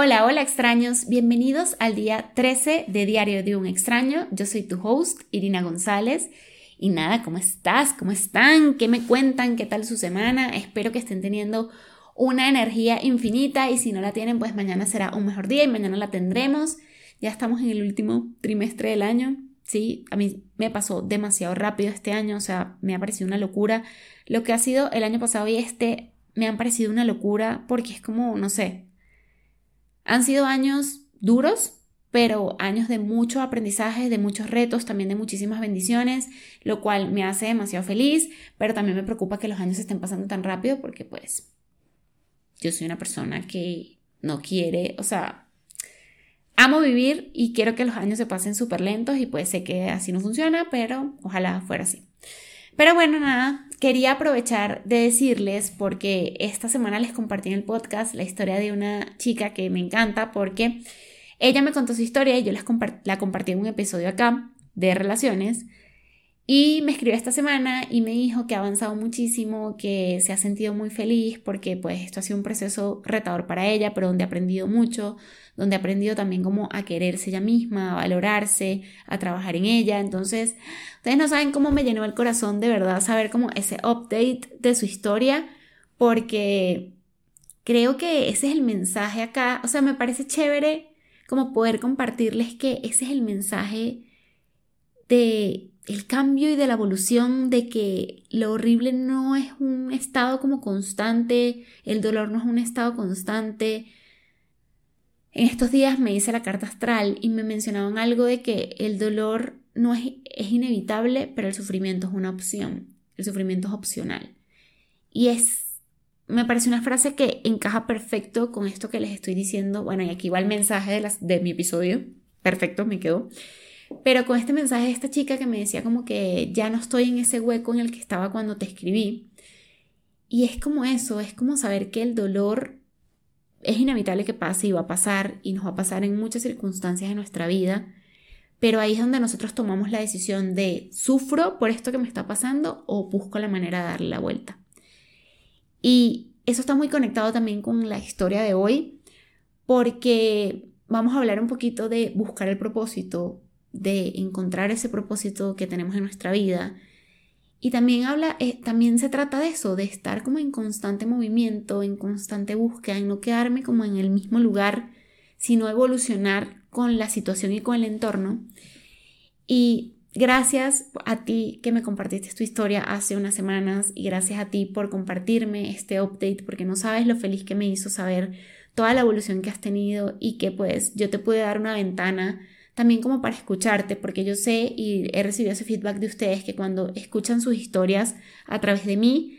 Hola, hola extraños, bienvenidos al día 13 de Diario de un extraño. Yo soy tu host, Irina González. Y nada, ¿cómo estás? ¿Cómo están? ¿Qué me cuentan? ¿Qué tal su semana? Espero que estén teniendo una energía infinita y si no la tienen, pues mañana será un mejor día y mañana la tendremos. Ya estamos en el último trimestre del año. Sí, a mí me pasó demasiado rápido este año, o sea, me ha parecido una locura. Lo que ha sido el año pasado y este me han parecido una locura porque es como, no sé, han sido años duros, pero años de mucho aprendizaje, de muchos retos, también de muchísimas bendiciones, lo cual me hace demasiado feliz, pero también me preocupa que los años estén pasando tan rápido porque pues yo soy una persona que no quiere, o sea, amo vivir y quiero que los años se pasen súper lentos y pues sé que así no funciona, pero ojalá fuera así. Pero bueno, nada, quería aprovechar de decirles, porque esta semana les compartí en el podcast la historia de una chica que me encanta, porque ella me contó su historia y yo la compartí en un episodio acá de relaciones. Y me escribió esta semana y me dijo que ha avanzado muchísimo, que se ha sentido muy feliz porque pues esto ha sido un proceso retador para ella, pero donde ha aprendido mucho, donde ha aprendido también como a quererse ella misma, a valorarse, a trabajar en ella. Entonces, ustedes no saben cómo me llenó el corazón de verdad saber como ese update de su historia, porque creo que ese es el mensaje acá. O sea, me parece chévere como poder compartirles que ese es el mensaje de el cambio y de la evolución de que lo horrible no es un estado como constante, el dolor no es un estado constante. En estos días me hice la carta astral y me mencionaban algo de que el dolor no es, es inevitable, pero el sufrimiento es una opción. El sufrimiento es opcional. Y es, me parece una frase que encaja perfecto con esto que les estoy diciendo. Bueno, y aquí va el mensaje de, las, de mi episodio. Perfecto, me quedó. Pero con este mensaje de esta chica que me decía como que ya no estoy en ese hueco en el que estaba cuando te escribí. Y es como eso, es como saber que el dolor es inevitable que pase y va a pasar y nos va a pasar en muchas circunstancias de nuestra vida. Pero ahí es donde nosotros tomamos la decisión de sufro por esto que me está pasando o busco la manera de darle la vuelta. Y eso está muy conectado también con la historia de hoy porque vamos a hablar un poquito de buscar el propósito, de encontrar ese propósito que tenemos en nuestra vida. Y también habla, eh, también se trata de eso, de estar como en constante movimiento, en constante búsqueda, en no quedarme como en el mismo lugar, sino evolucionar con la situación y con el entorno. Y gracias a ti que me compartiste tu historia hace unas semanas y gracias a ti por compartirme este update, porque no sabes lo feliz que me hizo saber toda la evolución que has tenido y que pues yo te pude dar una ventana también como para escucharte, porque yo sé y he recibido ese feedback de ustedes que cuando escuchan sus historias a través de mí,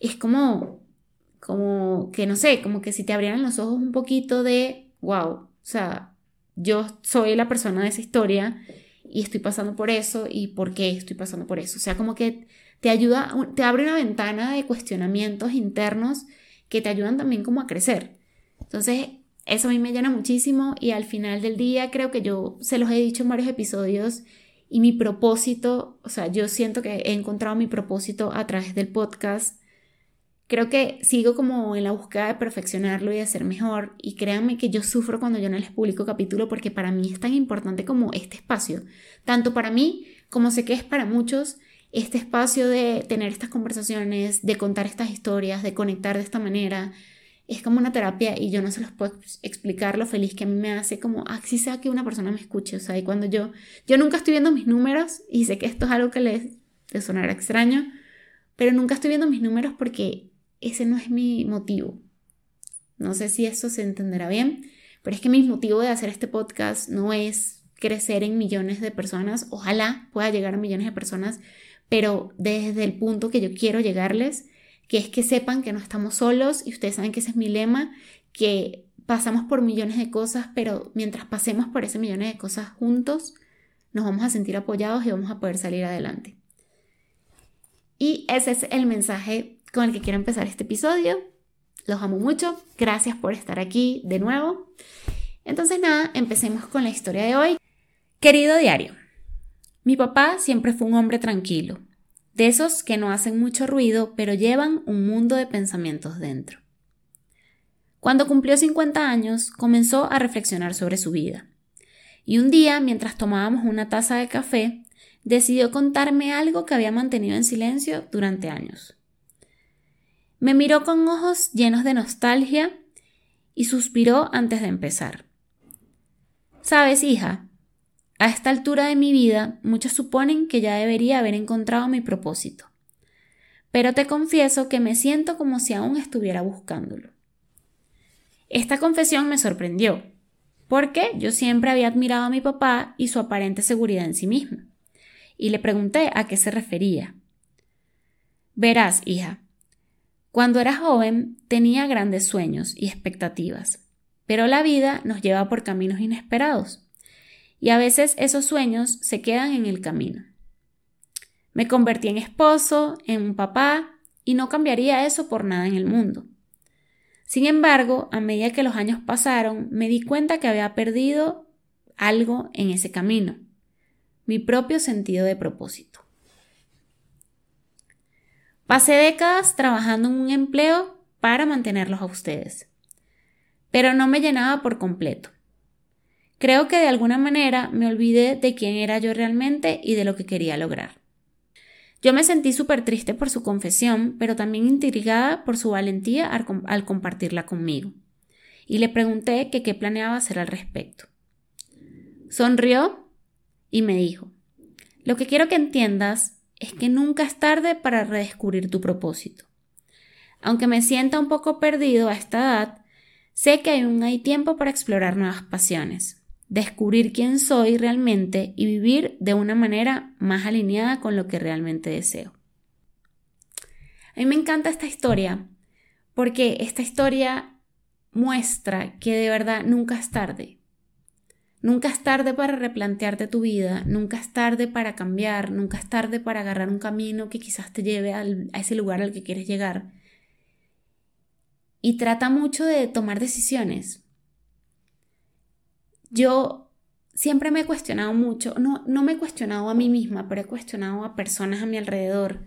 es como, como que no sé, como que si te abrieran los ojos un poquito de, wow, o sea, yo soy la persona de esa historia y estoy pasando por eso y por qué estoy pasando por eso. O sea, como que te ayuda, te abre una ventana de cuestionamientos internos que te ayudan también como a crecer. Entonces, eso a mí me llena muchísimo y al final del día creo que yo se los he dicho en varios episodios y mi propósito, o sea, yo siento que he encontrado mi propósito a través del podcast. Creo que sigo como en la búsqueda de perfeccionarlo y de ser mejor y créanme que yo sufro cuando yo no les publico capítulo porque para mí es tan importante como este espacio, tanto para mí como sé que es para muchos este espacio de tener estas conversaciones, de contar estas historias, de conectar de esta manera, es como una terapia y yo no se los puedo explicar lo feliz que a mí me hace como, así ah, sea que una persona me escuche, o sea, y cuando yo, yo nunca estoy viendo mis números y sé que esto es algo que les, les sonará extraño, pero nunca estoy viendo mis números porque ese no es mi motivo. No sé si eso se entenderá bien, pero es que mi motivo de hacer este podcast no es crecer en millones de personas, ojalá pueda llegar a millones de personas, pero desde el punto que yo quiero llegarles que es que sepan que no estamos solos y ustedes saben que ese es mi lema, que pasamos por millones de cosas, pero mientras pasemos por ese millones de cosas juntos, nos vamos a sentir apoyados y vamos a poder salir adelante. Y ese es el mensaje con el que quiero empezar este episodio. Los amo mucho. Gracias por estar aquí de nuevo. Entonces nada, empecemos con la historia de hoy. Querido diario, mi papá siempre fue un hombre tranquilo, de esos que no hacen mucho ruido, pero llevan un mundo de pensamientos dentro. Cuando cumplió 50 años, comenzó a reflexionar sobre su vida. Y un día, mientras tomábamos una taza de café, decidió contarme algo que había mantenido en silencio durante años. Me miró con ojos llenos de nostalgia y suspiró antes de empezar. Sabes, hija, a esta altura de mi vida muchos suponen que ya debería haber encontrado mi propósito, pero te confieso que me siento como si aún estuviera buscándolo. Esta confesión me sorprendió, porque yo siempre había admirado a mi papá y su aparente seguridad en sí mismo, y le pregunté a qué se refería. Verás, hija, cuando era joven tenía grandes sueños y expectativas, pero la vida nos lleva por caminos inesperados, y a veces esos sueños se quedan en el camino. Me convertí en esposo, en un papá, y no cambiaría eso por nada en el mundo. Sin embargo, a medida que los años pasaron, me di cuenta que había perdido algo en ese camino, mi propio sentido de propósito. Pasé décadas trabajando en un empleo para mantenerlos a ustedes, pero no me llenaba por completo. Creo que de alguna manera me olvidé de quién era yo realmente y de lo que quería lograr. Yo me sentí súper triste por su confesión, pero también intrigada por su valentía al, compartirla conmigo. Y le pregunté que qué planeaba hacer al respecto. Sonrió y me dijo, lo que quiero que entiendas es que nunca es tarde para redescubrir tu propósito. Aunque me sienta un poco perdido a esta edad, sé que aún hay tiempo para explorar nuevas pasiones, descubrir quién soy realmente y vivir de una manera más alineada con lo que realmente deseo. A mí me encanta esta historia porque esta historia muestra que de verdad nunca es tarde. Nunca es tarde para replantearte tu vida, nunca es tarde para cambiar, nunca es tarde para agarrar un camino que quizás te lleve a ese lugar al que quieres llegar. Y trata mucho de tomar decisiones. Yo siempre me he cuestionado mucho, no, no me he cuestionado a mí misma, pero he cuestionado a personas a mi alrededor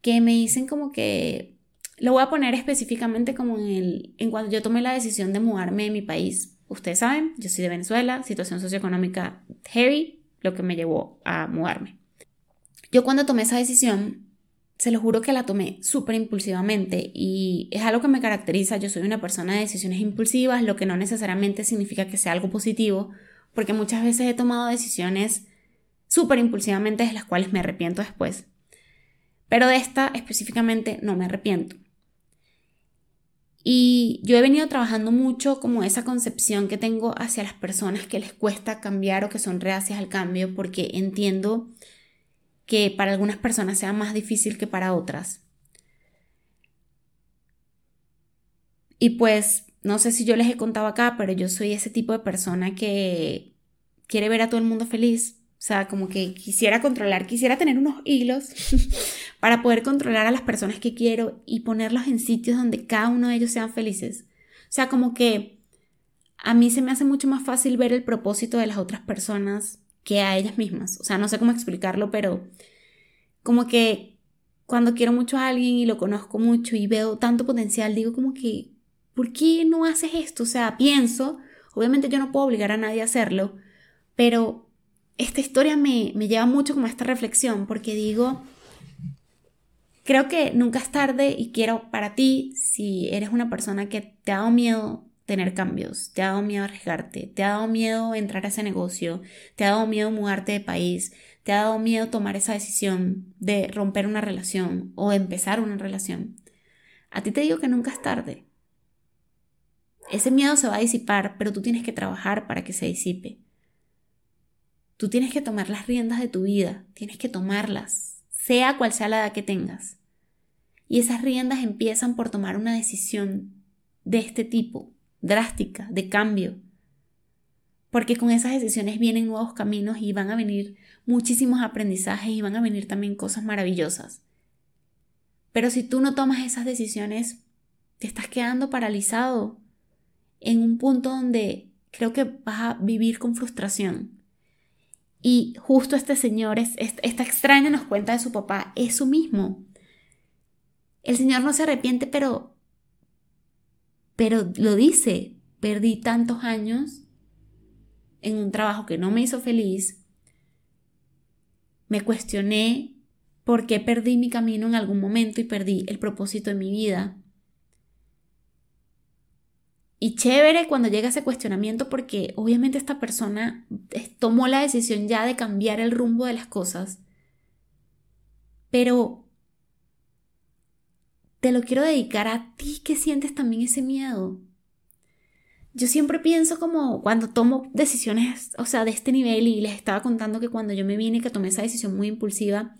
que me dicen como que, lo voy a poner específicamente como en, el, en cuando yo tomé la decisión de mudarme de mi país Ustedes saben, yo soy de Venezuela, situación socioeconómica heavy, lo que me llevó a mudarme. Yo cuando tomé esa decisión, se lo juro que la tomé súper impulsivamente y es algo que me caracteriza. Yo soy una persona de decisiones impulsivas, lo que no necesariamente significa que sea algo positivo, porque muchas veces he tomado decisiones súper impulsivamente de las cuales me arrepiento después. Pero de esta específicamente no me arrepiento. Y yo he venido trabajando mucho como esa concepción que tengo hacia las personas que les cuesta cambiar o que son reacias al cambio porque entiendo que para algunas personas sea más difícil que para otras. Y pues no sé si yo les he contado acá, pero yo soy ese tipo de persona que quiere ver a todo el mundo feliz o sea, como que quisiera controlar, quisiera tener unos hilos para poder controlar a las personas que quiero y ponerlos en sitios donde cada uno de ellos sean felices. O sea, como que a mí se me hace mucho más fácil ver el propósito de las otras personas que a ellas mismas. O sea, no sé cómo explicarlo, pero como que cuando quiero mucho a alguien y lo conozco mucho y veo tanto potencial, digo como que, ¿por qué no haces esto? O sea, pienso, obviamente yo no puedo obligar a nadie a hacerlo, pero esta historia me, lleva mucho como a esta reflexión, porque digo, creo que nunca es tarde y quiero para ti, si eres una persona que te ha dado miedo tener cambios, te ha dado miedo arriesgarte, te ha dado miedo entrar a ese negocio, te ha dado miedo mudarte de país, te ha dado miedo tomar esa decisión de romper una relación o de empezar una relación. A ti te digo que nunca es tarde. Ese miedo se va a disipar, pero tú tienes que trabajar para que se disipe. Tú tienes que tomar las riendas de tu vida, tienes que tomarlas, sea cual sea la edad que tengas. Y esas riendas empiezan por tomar una decisión de este tipo, drástica, de cambio. Porque con esas decisiones vienen nuevos caminos y van a venir muchísimos aprendizajes y van a venir también cosas maravillosas. Pero si tú no tomas esas decisiones, te estás quedando paralizado en un punto donde creo que vas a vivir con frustración. Y justo este señor, es, esta extraña nos cuenta de su papá, es su mismo. El señor no se arrepiente, pero, Pero lo dice, perdí tantos años en un trabajo que no me hizo feliz, me cuestioné por qué perdí mi camino en algún momento y perdí el propósito de mi vida. Y chévere cuando llega ese cuestionamiento porque obviamente esta persona tomó la decisión ya de cambiar el rumbo de las cosas. Pero te lo quiero dedicar a ti que sientes también ese miedo. Yo siempre pienso como cuando tomo decisiones, o sea, de este nivel y les estaba contando que cuando yo me vine que tomé esa decisión muy impulsiva,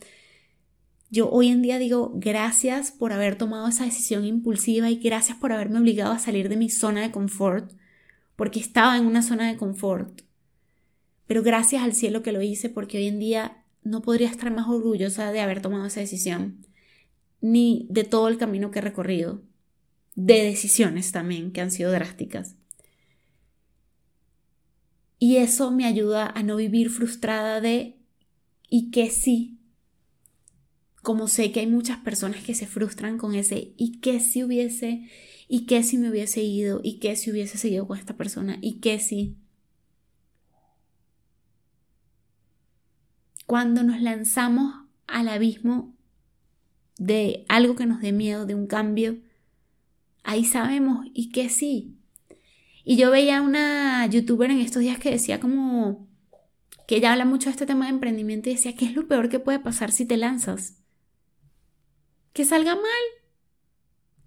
yo hoy en día digo gracias por haber tomado esa decisión impulsiva y gracias por haberme obligado a salir de mi zona de confort, porque estaba en una zona de confort. Pero gracias al cielo que lo hice, porque hoy en día no podría estar más orgullosa de haber tomado esa decisión, ni de todo el camino que he recorrido, de decisiones también que han sido drásticas. Y eso me ayuda a no vivir frustrada de y que sí, como sé que hay muchas personas que se frustran con ese y qué si hubiese, y qué si me hubiese ido, y qué si hubiese seguido con esta persona, y qué si. Cuando nos lanzamos al abismo de algo que nos dé miedo, de un cambio, ahí sabemos y qué sí. Y yo veía una youtuber en estos días que decía como que ella habla mucho de este tema de emprendimiento y decía, ¿qué es lo peor que puede pasar si te lanzas? que salga mal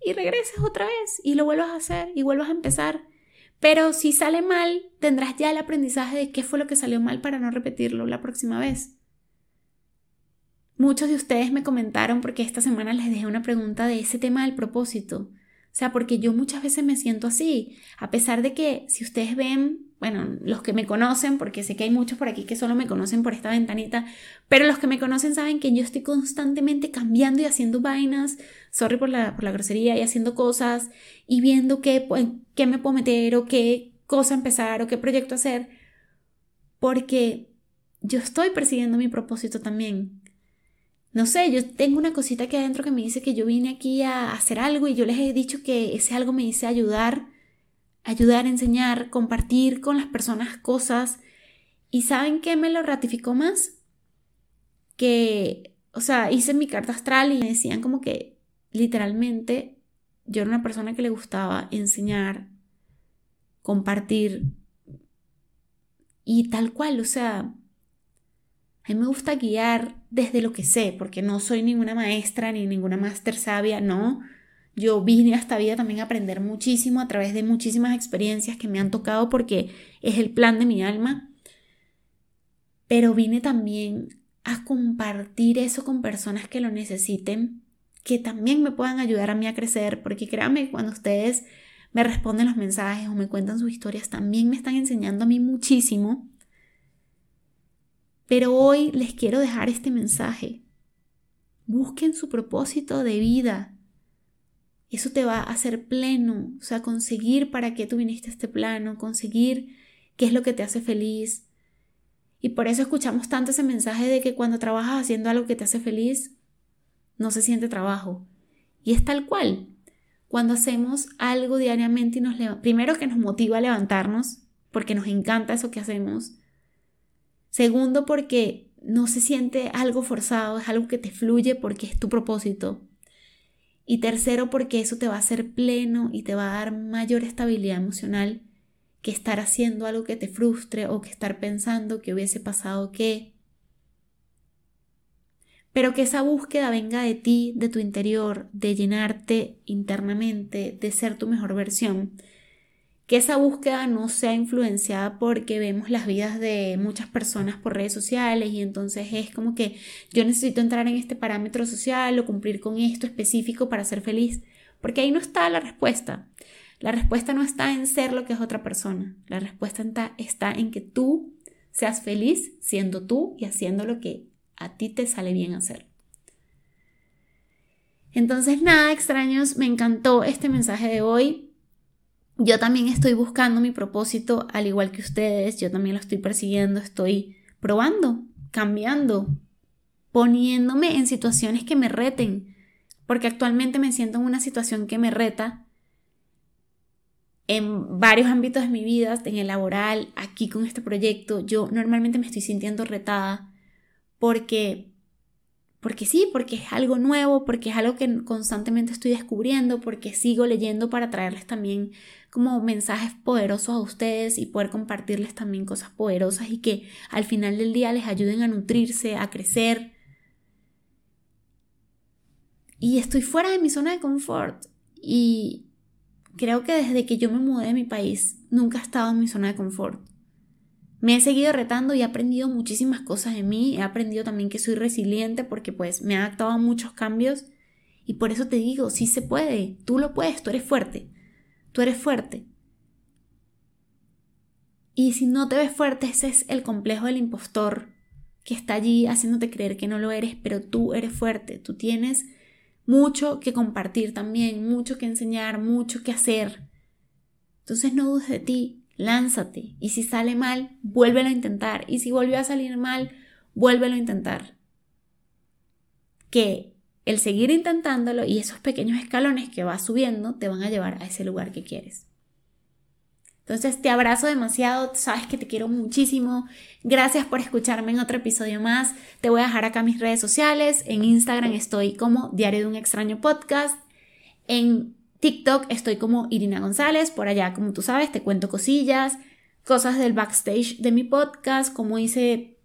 y regreses otra vez y lo vuelvas a hacer y vuelvas a empezar. Pero si sale mal, tendrás ya el aprendizaje de qué fue lo que salió mal para no repetirlo la próxima vez. Muchos de ustedes me comentaron porque esta semana les dejé una pregunta de ese tema del propósito. O sea, porque yo muchas veces me siento así, a pesar de que si ustedes ven bueno, los que me conocen, porque sé que hay muchos por aquí que solo me conocen por esta ventanita, pero los que me conocen saben que yo estoy constantemente cambiando y haciendo vainas, sorry por la, por la grosería, y haciendo cosas y viendo qué, qué me puedo meter o qué cosa empezar o qué proyecto hacer, porque yo estoy persiguiendo mi propósito también. No sé, yo tengo una cosita aquí adentro que me dice que yo vine aquí a hacer algo y yo les he dicho que ese algo me dice ayudar ayudar, enseñar, compartir con las personas cosas. ¿Y saben qué me lo ratificó más? Que, o sea, hice mi carta astral y me decían como que literalmente yo era una persona que le gustaba enseñar, compartir y tal cual, o sea, a mí me gusta guiar desde lo que sé, porque no soy ninguna maestra ni ninguna máster sabia, no. Yo vine a esta vida también a aprender muchísimo a través de muchísimas experiencias que me han tocado porque es el plan de mi alma. Pero vine también a compartir eso con personas que lo necesiten, que también me puedan ayudar a mí a crecer, porque créanme, cuando ustedes me responden los mensajes o me cuentan sus historias, también me están enseñando a mí muchísimo. Pero hoy les quiero dejar este mensaje. Busquen su propósito de vida, eso te va a hacer pleno, o sea, conseguir para qué tú viniste a este plano, conseguir qué es lo que te hace feliz. Y por eso escuchamos tanto ese mensaje de que cuando trabajas haciendo algo que te hace feliz, no se siente trabajo. Y es tal cual. Cuando hacemos algo diariamente y nos primero que nos motiva a levantarnos, porque nos encanta eso que hacemos. Segundo, porque no se siente algo forzado, es algo que te fluye porque es tu propósito. Y tercero, porque eso te va a hacer pleno y te va a dar mayor estabilidad emocional que estar haciendo algo que te frustre o que estar pensando que hubiese pasado qué. Pero que esa búsqueda venga de ti, de tu interior, de llenarte internamente, de ser tu mejor versión que esa búsqueda no sea influenciada porque vemos las vidas de muchas personas por redes sociales y entonces es como que yo necesito entrar en este parámetro social o cumplir con esto específico para ser feliz, porque ahí no está la respuesta. La respuesta no está en ser lo que es otra persona, la respuesta está en que tú seas feliz siendo tú y haciendo lo que a ti te sale bien hacer. Entonces, nada, extraños, me encantó este mensaje de hoy. Yo también estoy buscando mi propósito, al igual que ustedes, yo también lo estoy persiguiendo, estoy probando, cambiando, poniéndome en situaciones que me reten, porque actualmente me siento en una situación que me reta en varios ámbitos de mi vida, en el laboral, aquí con este proyecto, yo normalmente me estoy sintiendo retada porque porque sí, porque es algo nuevo, porque es algo que constantemente estoy descubriendo, porque sigo leyendo para traerles también como mensajes poderosos a ustedes y poder compartirles también cosas poderosas y que al final del día les ayuden a nutrirse, a crecer. Y estoy fuera de mi zona de confort y creo que desde que yo me mudé de mi país nunca he estado en mi zona de confort. Me he seguido retando y he aprendido muchísimas cosas de mí. He aprendido también que soy resiliente porque pues me ha adaptado a muchos cambios. Y por eso te digo, sí se puede. Tú lo puedes, tú eres fuerte. Tú eres fuerte. Y si no te ves fuerte, ese es el complejo del impostor que está allí haciéndote creer que no lo eres, pero tú eres fuerte. Tú tienes mucho que compartir también, mucho que enseñar, mucho que hacer. Entonces no dudes de ti, lánzate. Y si sale mal, vuélvelo a intentar. Y si volvió a salir mal, vuélvelo a intentar. Que el seguir intentándolo y esos pequeños escalones que vas subiendo te van a llevar a ese lugar que quieres. Entonces te abrazo demasiado, sabes que te quiero muchísimo. Gracias por escucharme en otro episodio más. Te voy a dejar acá mis redes sociales. En Instagram estoy como Diario de un extraño podcast. En TikTok estoy como Irina González, por allá, como tú sabes, te cuento cosillas, cosas del backstage de mi podcast, cómo hice,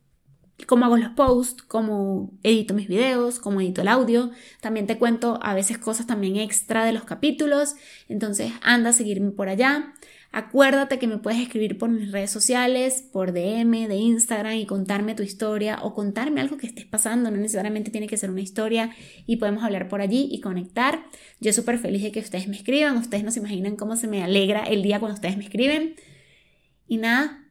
cómo hago los posts, cómo edito mis videos, cómo edito el audio. También te cuento a veces cosas también extra de los capítulos, entonces anda a seguirme por allá. Acuérdate que me puedes escribir por mis redes sociales, por DM de Instagram y contarme tu historia o contarme algo que estés pasando. No necesariamente tiene que ser una historia y podemos hablar por allí y conectar. Yo súper feliz de que ustedes me escriban. Ustedes no se imaginan cómo se me alegra el día cuando ustedes me escriben. Y nada,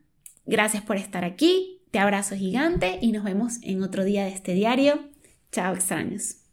gracias por estar aquí. Te abrazo gigante y nos vemos en otro día de este diario. Chao extraños.